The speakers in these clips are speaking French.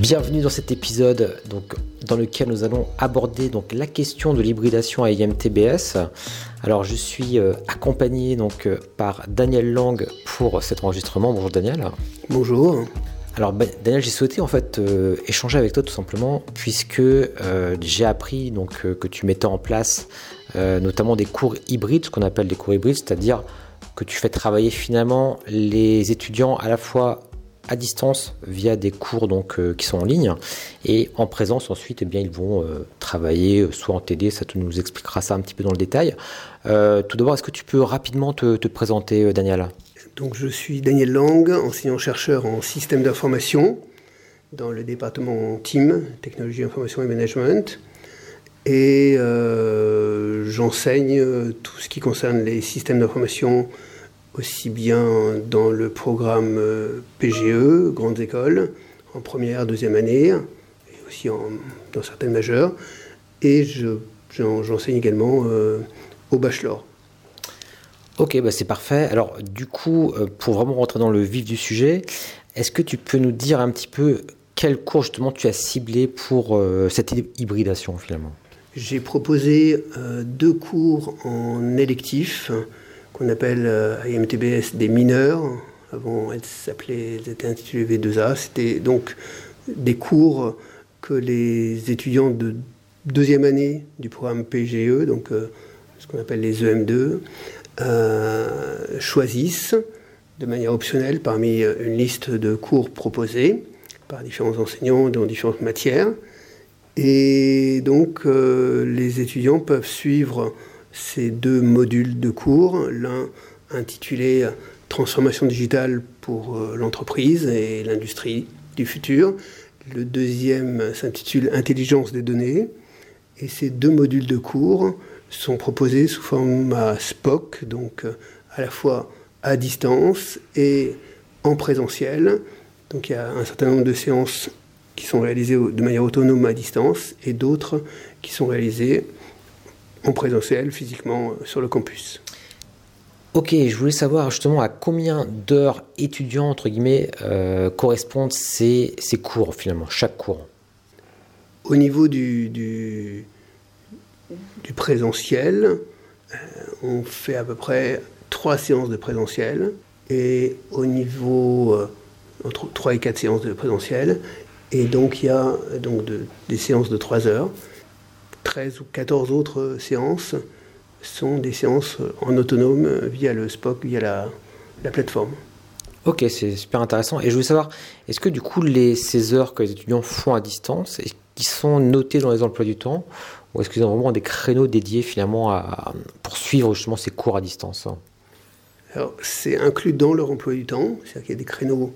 Bienvenue dans cet épisode donc, dans lequel nous allons aborder donc, la question de l'hybridation à IMTBS. Alors je suis euh, accompagné donc, euh, par Daniel Lang pour cet enregistrement. Bonjour Daniel. Bonjour. Alors ben, Daniel, j'ai souhaité en fait euh, échanger avec toi tout simplement puisque j'ai appris donc que tu mettais en place notamment des cours hybrides, ce qu'on appelle des cours hybrides, c'est-à-dire que tu fais travailler finalement les étudiants à la fois à distance via des cours donc, euh, qui sont en ligne et en présence ensuite eh bien, ils vont euh, travailler euh, soit en TD, ça nous expliquera ça un petit peu dans le détail. tout d'abord, est-ce que tu peux rapidement te, présenter Daniel? Donc, Je suis Daniel Lang, enseignant-chercheur en système d'information dans le département TIM, Technologie, Information et Management. Et j'enseigne tout ce qui concerne les systèmes d'information aussi bien dans le programme euh, PGE, grandes écoles, en première, deuxième année, et aussi dans certaines majeures. Et j'enseigne également euh, au bachelor. Ok, bah c'est parfait. Alors du coup, euh, pour vraiment rentrer dans le vif du sujet, est-ce que tu peux nous dire un petit peu quel cours justement tu as ciblé pour cette hybridation finalement? J'ai proposé deux cours en électif qu'on appelle à euh, IMTBS des mineurs. Avant, elles s'appelaient, étaient intitulées V2A. C'était donc des cours que les étudiants de deuxième année du programme PGE, donc euh, ce qu'on appelle les EM2, euh, choisissent de manière optionnelle parmi une liste de cours proposés par différents enseignants dans différentes matières. Et donc les étudiants peuvent suivre ces deux modules de cours, l'un intitulé Transformation digitale pour euh, l'entreprise et l'industrie du futur, le deuxième s'intitule Intelligence des données, et ces deux modules de cours sont proposés sous format SPOC, donc euh, à la fois à distance et en présentiel. Donc il y a un certain nombre de séances qui sont réalisées de manière autonome à distance et d'autres qui sont réalisées en présentiel, physiquement, euh, sur le campus. Ok, je voulais savoir justement à combien d'heures étudiants, entre guillemets, euh, correspondent ces, ces, cours, finalement, chaque cours? Au niveau du, du, présentiel, euh, on fait à peu près trois séances de présentiel, et au niveau entre trois et quatre séances de présentiel, et donc il y a donc des séances de trois heures. 13 ou 14 autres séances sont des séances en autonome via le SPOC, via la, la plateforme. Ok, c'est super intéressant. Et je voulais savoir, est-ce que du coup, les, ces heures que les étudiants font à distance, est-ce qu'ils sont notés dans les emplois du temps ou est-ce qu'ils ont vraiment des créneaux dédiés finalement à, pour suivre justement ces cours à distance? Alors, c'est inclus dans leur emploi du temps, c'est-à-dire qu'il y a des créneaux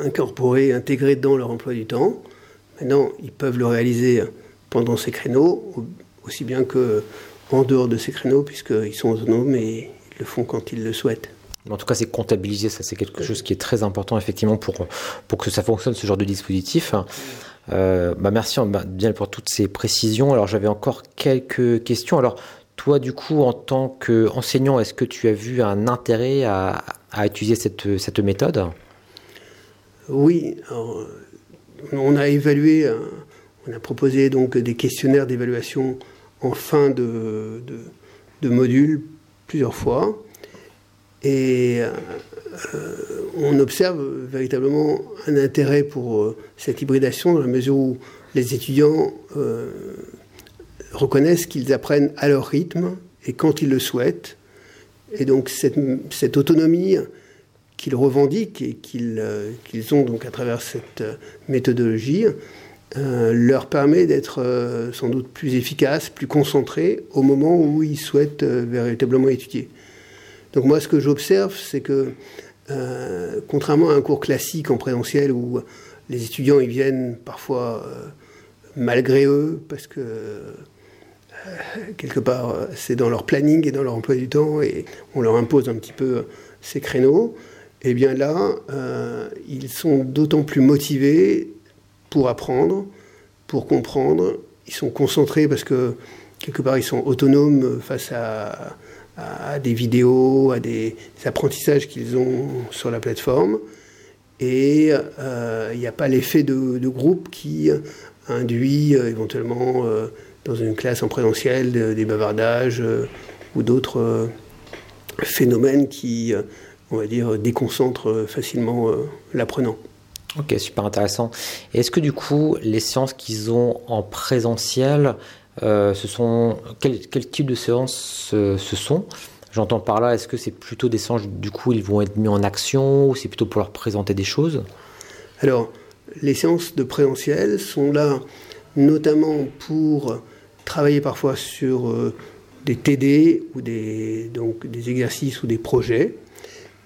incorporés, intégrés dans leur emploi du temps. Maintenant, ils peuvent le réaliser pendant ces créneaux, aussi bien que en dehors de ces créneaux, puisqu'ils sont autonomes et ils le font quand ils le souhaitent. En tout cas, c'est comptabilisé, ça c'est quelque chose qui est très important effectivement pour, pour que ça fonctionne, ce genre de dispositif. Euh, bah merci bah, bien pour toutes ces précisions. Alors j'avais encore quelques questions. Alors toi, du coup, en tant qu'enseignant, est-ce que tu as vu un intérêt à, à utiliser cette, cette méthode? Oui, on a évalué on a proposé donc des questionnaires d'évaluation en fin de, module plusieurs fois. Et euh, on observe véritablement un intérêt pour euh, cette hybridation dans la mesure où les étudiants euh, reconnaissent qu'ils apprennent à leur rythme et quand ils le souhaitent. Et donc cette autonomie qu'ils revendiquent et qu'ils ont donc à travers cette méthodologie euh, leur permet d'être euh, sans doute plus efficaces, plus concentrés au moment où ils souhaitent euh, véritablement étudier. Donc moi, ce que j'observe, c'est que contrairement à un cours classique en présentiel où les étudiants ils viennent parfois malgré eux parce que quelque part c'est dans leur planning et dans leur emploi du temps et on leur impose un petit peu ces créneaux. Et eh bien là, ils sont d'autant plus motivés pour apprendre, pour comprendre. Ils sont concentrés parce que quelque part, ils sont autonomes face à, des vidéos, à des, apprentissages qu'ils ont sur la plateforme. Et il n'y a pas l'effet de, groupe qui induit éventuellement dans une classe en présentiel des bavardages ou d'autres phénomènes qui, on va dire, déconcentrent facilement l'apprenant. Ok, super intéressant. Est-ce que du coup, les séances qu'ils ont en présentiel, euh, ce sont quel, type de séances ce sont? J'entends par là, est-ce que c'est plutôt des séances du coup ils vont être mis en action ou c'est plutôt pour leur présenter des choses? Alors, les séances de présentiel sont là notamment pour travailler parfois sur euh, des TD ou des, donc, des exercices ou des projets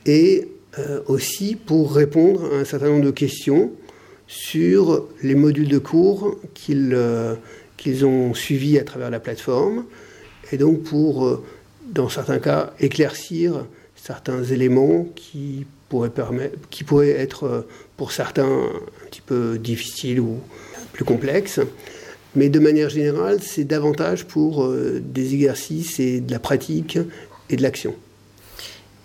et euh, aussi pour répondre à un certain nombre de questions sur les modules de cours qu'ils euh, ont suivis à travers la plateforme, et donc pour, euh, dans certains cas, éclaircir certains éléments qui pourraient, qui pourraient être pour certains un petit peu difficiles ou plus complexes. Mais de manière générale, c'est davantage pour des exercices et de la pratique et de l'action.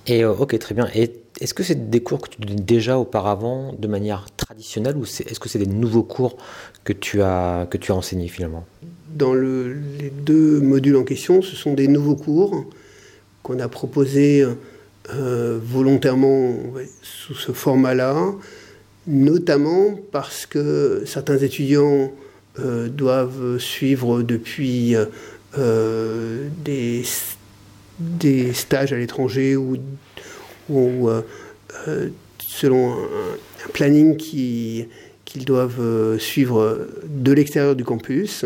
Et ok, très bien. Est-ce que c'est des cours que tu donnais déjà auparavant de manière traditionnelle ou est-ce que c'est des nouveaux cours que tu as, que tu as enseignés finalement? Dans les deux modules en question, ce sont des nouveaux cours qu'on a proposés euh, volontairement sous ce format-là, notamment parce que certains étudiants euh, doivent suivre depuis euh, des, des stages à l'étranger ou euh, euh, selon un, planning qu'ils doivent euh, suivre de l'extérieur du campus.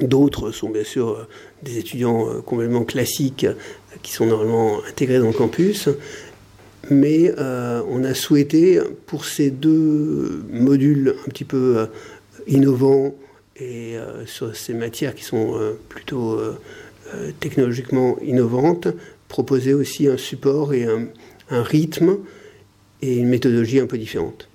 D'autres sont bien sûr des étudiants complètement classiques qui sont normalement intégrés dans le campus. Mais on a souhaité, pour ces deux modules un petit peu innovants et sur ces matières qui sont plutôt technologiquement innovantes, proposer aussi un support et un, rythme et une méthodologie un peu différente.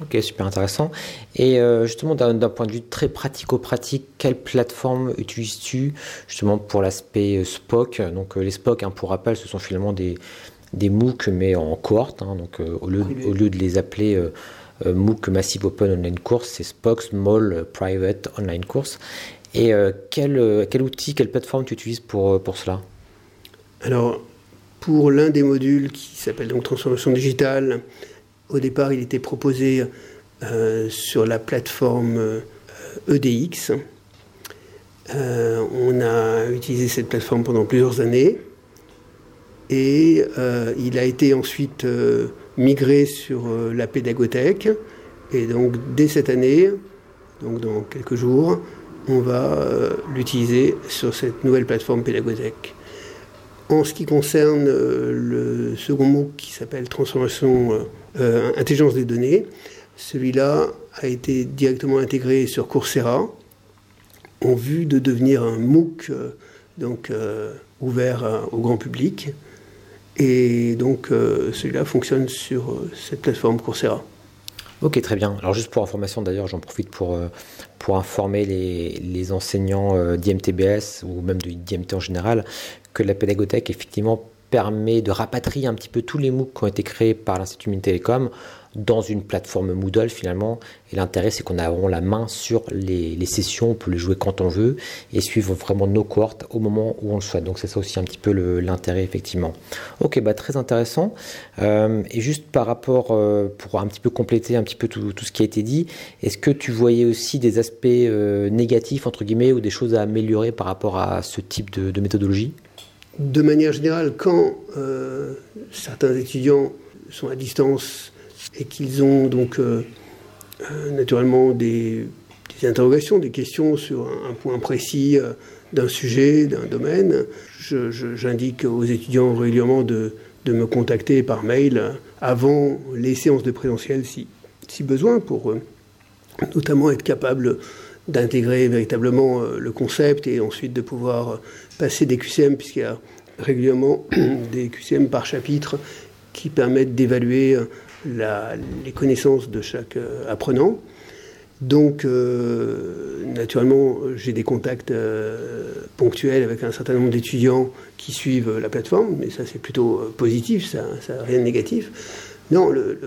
Ok, super intéressant. Et euh, justement, d'un point de vue très pratico-pratique, quelle plateforme utilises-tu justement pour l'aspect euh, SPOC Donc euh, les SPOC, hein, pour rappel, ce sont finalement des, des MOOC mais en cohorte. Hein, donc au, lieu, au, lieu, de les appeler MOOC Massive Open Online Course, c'est SPOC Small Private Online Course. Et quel, quel outil, quelle plateforme tu utilises pour, pour cela? Alors, pour l'un des modules qui s'appelle donc transformation digitale, au départ, il était proposé euh, sur la plateforme EDX. Euh, e euh, on a utilisé cette plateforme pendant plusieurs années et il a été ensuite migré sur la pédagothèque. Et donc, dès cette année, donc dans quelques jours, on va l'utiliser sur cette nouvelle plateforme pédagothèque. En ce qui concerne euh, le second mot qui s'appelle transformation euh, euh, intelligence des données, celui-là a été directement intégré sur Coursera en vue de devenir un MOOC donc ouvert au grand public. Et donc celui-là fonctionne sur cette plateforme Coursera. Ok, très bien. Alors juste pour information d'ailleurs, j'en profite pour, pour informer les, enseignants d'IMTBS ou même de d'IMT en général que la pédagothèque effectivement permet de rapatrier un petit peu tous les MOOC qui ont été créés par l'Institut Mines Télécom dans une plateforme Moodle finalement. Et l'intérêt, c'est qu'on a vraiment la main sur les, sessions, on peut les jouer quand on veut et suivre vraiment nos cohortes au moment où on le souhaite. Donc c'est ça aussi un petit peu l'intérêt effectivement. Ok, bah très intéressant. Euh, et juste par rapport, euh, pour un petit peu compléter un petit peu tout, ce qui a été dit, est-ce que tu voyais aussi des aspects euh, négatifs entre guillemets ou des choses à améliorer par rapport à ce type de méthodologie? De manière générale, quand euh, certains étudiants sont à distance et qu'ils ont donc euh, euh, naturellement des, interrogations, des questions sur un, point précis d'un sujet, d'un domaine, j'indique aux étudiants régulièrement de, me contacter par mail avant les séances de présentiel si, si besoin pour notamment être capable d'intégrer véritablement le concept et ensuite de pouvoir passer des QCM, puisqu'il y a régulièrement des QCM par chapitre qui permettent d'évaluer les connaissances de chaque euh, apprenant. Donc, naturellement, j'ai des contacts ponctuels avec un certain nombre d'étudiants qui suivent la plateforme, mais ça c'est plutôt positif, ça n'a rien de négatif. Non, le,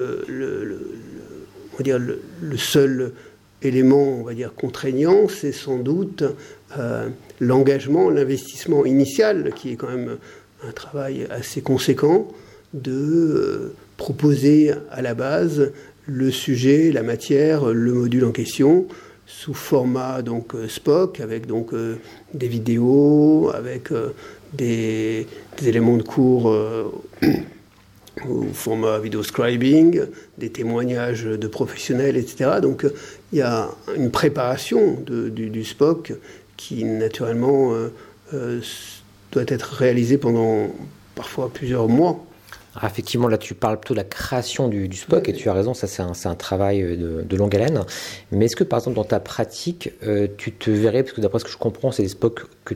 on va dire le, seul élément, on va dire, contraignant, c'est sans doute l'engagement, l'investissement initial, qui est quand même un travail assez conséquent, de euh, proposer à la base le sujet, la matière, le module en question sous format donc euh, Spock avec donc euh, des vidéos, avec des, éléments de cours au format video scribing, des témoignages de professionnels, etc. Donc il y a une préparation du, du, Spock qui naturellement doit être réalisé pendant parfois plusieurs mois. Ah, effectivement, là, tu parles plutôt de la création du, du SPOC, et tu as raison, ça, c'est un, travail de, longue haleine. Mais est-ce que, par exemple, dans ta pratique, euh, tu te verrais, parce que d'après ce que je comprends, c'est des SPOC que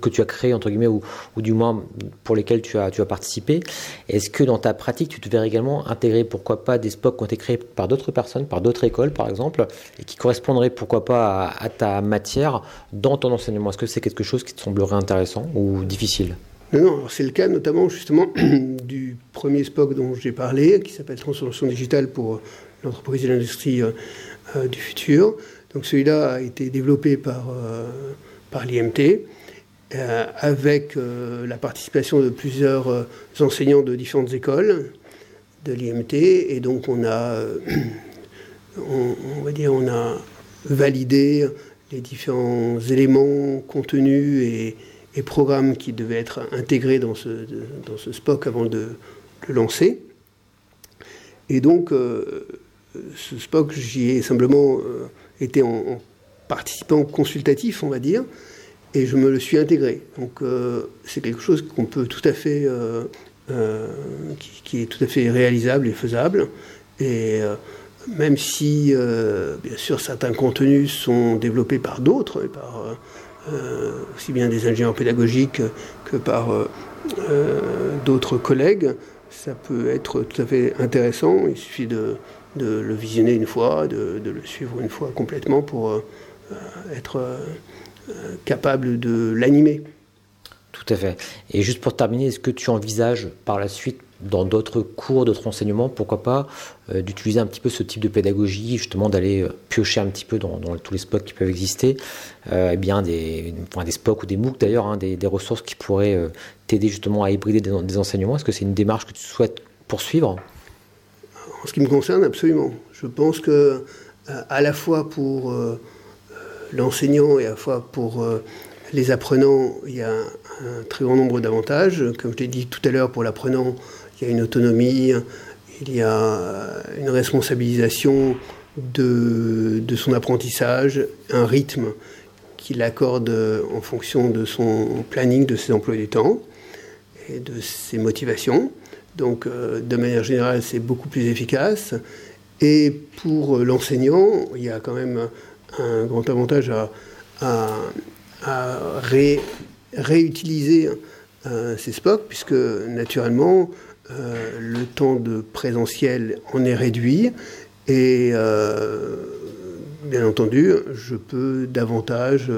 que tu as créé entre guillemets ou, ou, du moins pour lesquels tu as, participé. Est-ce que dans ta pratique, tu te verrais également intégrer pourquoi pas des spots qui ont été créés par d'autres personnes, par d'autres écoles par exemple, et qui correspondraient pourquoi pas à, ta matière dans ton enseignement? Est-ce que c'est quelque chose qui te semblerait intéressant ou difficile? Non, non, c'est le cas notamment justement du premier SPOC dont j'ai parlé, qui s'appelle Transformation digitale pour l'entreprise et l'industrie euh, euh, du futur. Donc celui-là a été développé par, euh, par l'IMT. Euh, avec euh, la participation de plusieurs euh, enseignants de différentes écoles de l'IMT. Et donc on a, on, va dire, on a validé les différents éléments, contenus et, programmes qui devaient être intégrés dans ce, dans ce SPOC avant de le lancer. Et donc, ce SPOC, j'y ai simplement été en, participant consultatif, on va dire, et je me le suis intégré. Donc euh, c'est quelque chose qu'on peut tout à fait, euh, euh, qui, est tout à fait réalisable et faisable. Et même si, bien sûr, certains contenus sont développés par d'autres, par aussi bien des ingénieurs pédagogiques que par d'autres collègues, ça peut être tout à fait intéressant. Il suffit de, le visionner une fois, de, le suivre une fois complètement pour être capable de l'animer. Tout à fait. Et juste pour terminer, est-ce que tu envisages par la suite dans d'autres cours, d'autres enseignements, pourquoi pas euh, d'utiliser un petit peu ce type de pédagogie, justement d'aller euh, piocher un petit peu dans, tous les spots qui peuvent exister, eh bien des, des spots ou des MOOC d'ailleurs, hein, des, ressources qui pourraient t'aider justement à hybrider des, enseignements. Est-ce que c'est une démarche que tu souhaites poursuivre? En ce qui me concerne, absolument. Je pense que à la fois pour l'enseignant et à la fois pour euh, les apprenants, il y a un, très grand nombre d'avantages. Comme je l'ai dit tout à l'heure, pour l'apprenant, il y a une autonomie, il y a une responsabilisation de, de son apprentissage, un rythme qu'il accorde en fonction de son planning, de ses emplois du temps et de ses motivations. Donc, euh, de manière générale, c'est beaucoup plus efficace. Et pour l'enseignant, il y a quand même un grand avantage à, réutiliser euh, ces spots, puisque naturellement, euh, le temps de présentiel en est réduit et euh, bien entendu, je peux davantage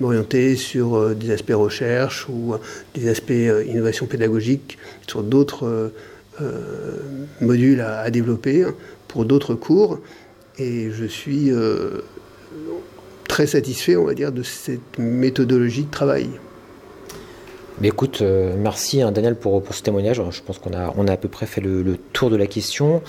m'orienter sur des aspects recherche ou des aspects innovation pédagogique, sur d'autres modules à, à, développer pour d'autres cours. Et je suis très satisfait, on va dire, de cette méthodologie de travail. Mais écoute, euh, merci hein, Daniel pour, pour, ce témoignage. Je pense qu'on a, on a à peu près fait le, tour de la question.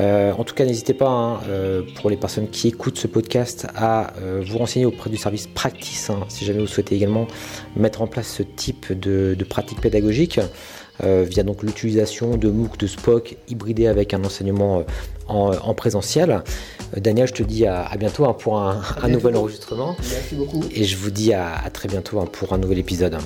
Euh, en tout cas, n'hésitez pas, hein, euh, pour les personnes qui écoutent ce podcast, à vous renseigner auprès du service Practice, hein, si jamais vous souhaitez également mettre en place ce type de, de pratique pédagogique. via donc l'utilisation de MOOC, de Spock, hybridé avec un enseignement en, présentiel. Daniel, je te dis à, bientôt pour un, nouvel enregistrement. Merci beaucoup. Et je vous dis à, à très bientôt pour un nouvel épisode.